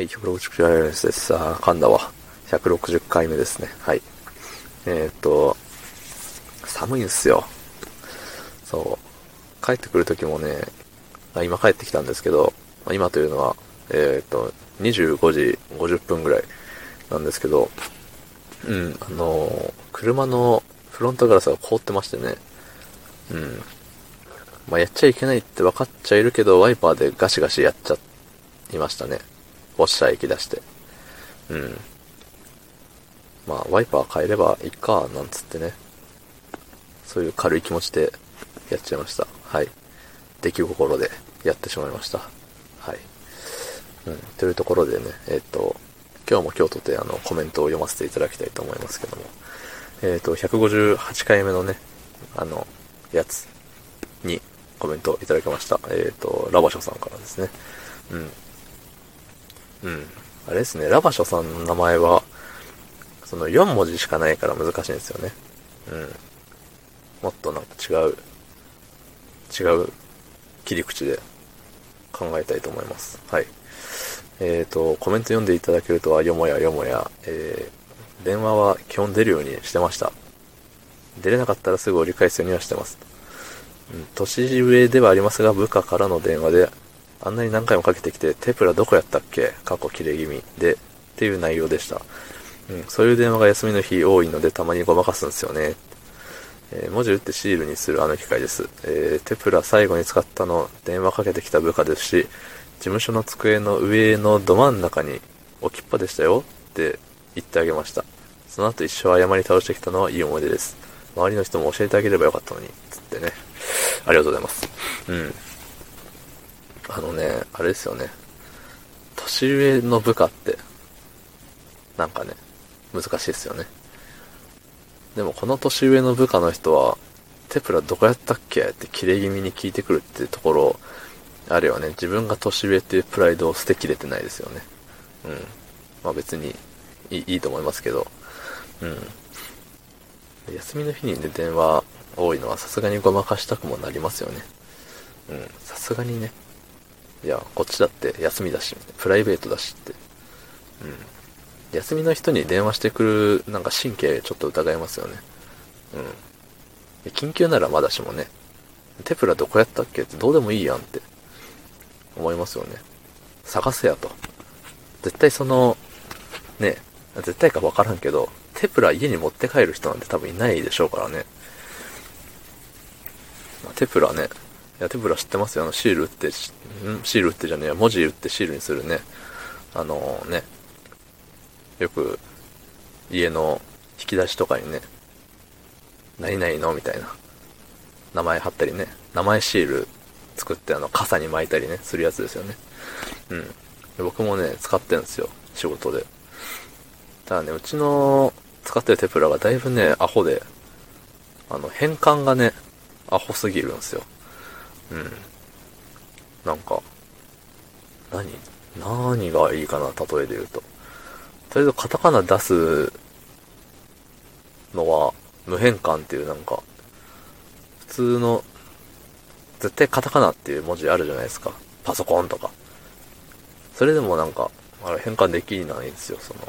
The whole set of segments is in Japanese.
はい、160回目です。あ、噛んだわ。160回目ですね。はい。えー、っと、寒いんすよ。そう。帰ってくる時もね、あ今帰ってきたんですけど、ま今というのは、えー、っと、25時50分ぐらいなんですけど、うん、あのー車のフロントガラスが凍ってましてね、うん。まあ、やっちゃいけないって分かっちゃいるけど、ワイパーでガシガシやっちゃいましたね。ウォッシャー液出して。うん。まあ、ワイパー変えればいいか、なんつってね。そういう軽い気持ちでやっちゃいました。はい。出来心でやってしまいました。はい。うん。というところでね、えっ、と、今日も今日とてあのコメントを読ませていただきたいと思いますけども。えっ、と、158回目のね、あの、やつにコメントいただきました。えっ、と、ラバショさんからですね。うん。うん。あれですね、ラバショさんの名前は、その4文字しかないから難しいんですよね。うん。もっとなんか違う、違う切り口で考えたいと思います。はい。えっ、と、コメント読んでいただけるとは、よもやよもや、えー、電話は基本出るようにしてました。出れなかったらすぐ折り返すようにはしてます。うん、年上ではありますが、部下からの電話で、あんなに何回もかけてきて、テプラどこやったっけ？過去切れ気味で、っていう内容でした。うん、そういう電話が休みの日多いので、たまにごまかすんですよね。えー文字打ってシールにするあの機械です。えーテプラ最後に使ったの、電話かけてきた部下ですし、事務所の机の上のど真ん中に置きっぱでしたよって言ってあげました。その後一生謝り倒してきたのはいい思い出です。周りの人も教えてあげればよかったのに、つってね。ありがとうございます。うん。あのね、あれですよね。年上の部下って、なんかね、難しいですよね。でもこの年上の部下の人は、テプラどこやったっけ？って切れ気味に聞いてくるっていうところ、あるいはね、自分が年上っていうプライドを捨てきれてないですよね。うん。まあ別にいいいいと思いますけど、うん。休みの日にね、電話多いのはさすがにごまかしたくもなりますよね。うん。さすがにね。いや、こっちだって休みだし、プライベートだしって。うん。休みの人に電話してくる、なんか神経ちょっと疑いますよね。うん。緊急ならまだしもね、テプラどこやったっけ？ってどうでもいいやんって思いますよね。探せやと。絶対その、ね、絶対かわからんけど、テプラ家に持って帰る人なんて多分いないでしょうからね。まあテプラね、いや、テプラ知ってますよ。あの、シール打って、シール打ってじゃねえや、文字打ってシールにするね。あのね、よく、家の引き出しとかにね、何々のみたいな。名前貼ったりね。名前シール作ってあの、傘に巻いたりね、するやつですよね。うん。僕もね、使ってんですよ。仕事で。ただね、うちの使ってるテプラがだいぶね、アホで、あの、変換がね、アホすぎるんですよ。うん。なんか、何？何がいいかな、例えで言うと。とりあえずカタカナ出すのは無変換っていうなんか、普通の、絶対カタカナっていう文字あるじゃないですか。パソコンとか。それでもなんか、あれ変換できないんですよ、その。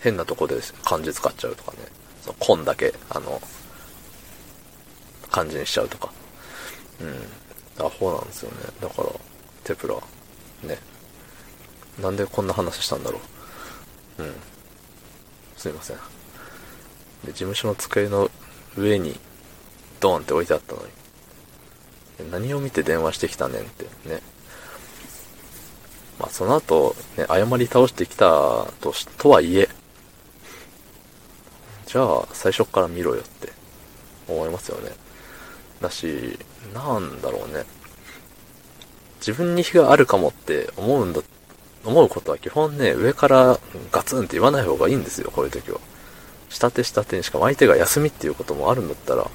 変なとこで漢字使っちゃうとかね。その、コンだけ、あの、漢字にしちゃうとか。うん。アホなんですよね。だから、テプラ、ね。なんでこんな話したんだろう。うん。すいません。で、事務所の机の上に、ドーンって置いてあったのに。何を見て電話してきたねんってね。まあ、その後、ね、謝り倒してきたとし、とはいえ、じゃあ、最初から見ろよって思いますよね。だし、なんだろうね。自分に非があるかもって思うんだ、思うことは基本ね、上からガツンって言わない方がいいんですよ、こういう時は。下手下手にしかも相手が休みっていうこともあるんだったら、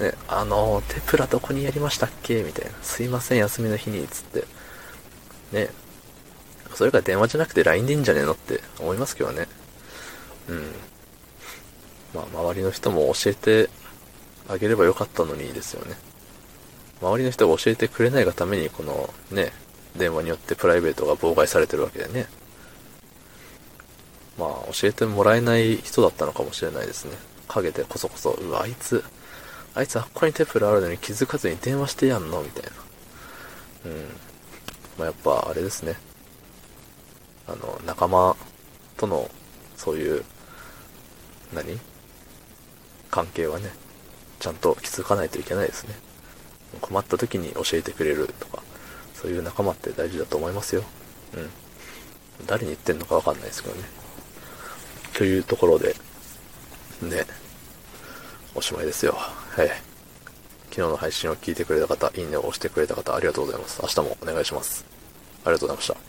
ね、あの、テプラどこにやりましたっけ？みたいな。すいません、休みの日に、つって。ね。それが電話じゃなくて LINE でいいんじゃねえのって思いますけどね。うん。まあ、周りの人も教えてあげればよかったのにですよね。周りの人が教えてくれないがために、このね、電話によってプライベートが妨害されてるわけでね。まあ、教えてもらえない人だったのかもしれないですね。陰でこそこそ、うわ、あいつ、あいつあっこにテプルあるのに気づかずに電話してやんの？みたいな。うん。まあ、やっぱ、あれですね。あの、仲間との、そういう、何？関係はね、ちゃんと気づかないといけないですね。困った時に教えてくれるとか、そういう仲間って大事だと思いますよ。うん。誰に言ってんのかわかんないですけどね。というところで、ね、おしまいですよ。はい。昨日の配信を聞いてくれた方、いいねを押してくれた方、ありがとうございます。明日もお願いします。ありがとうございました。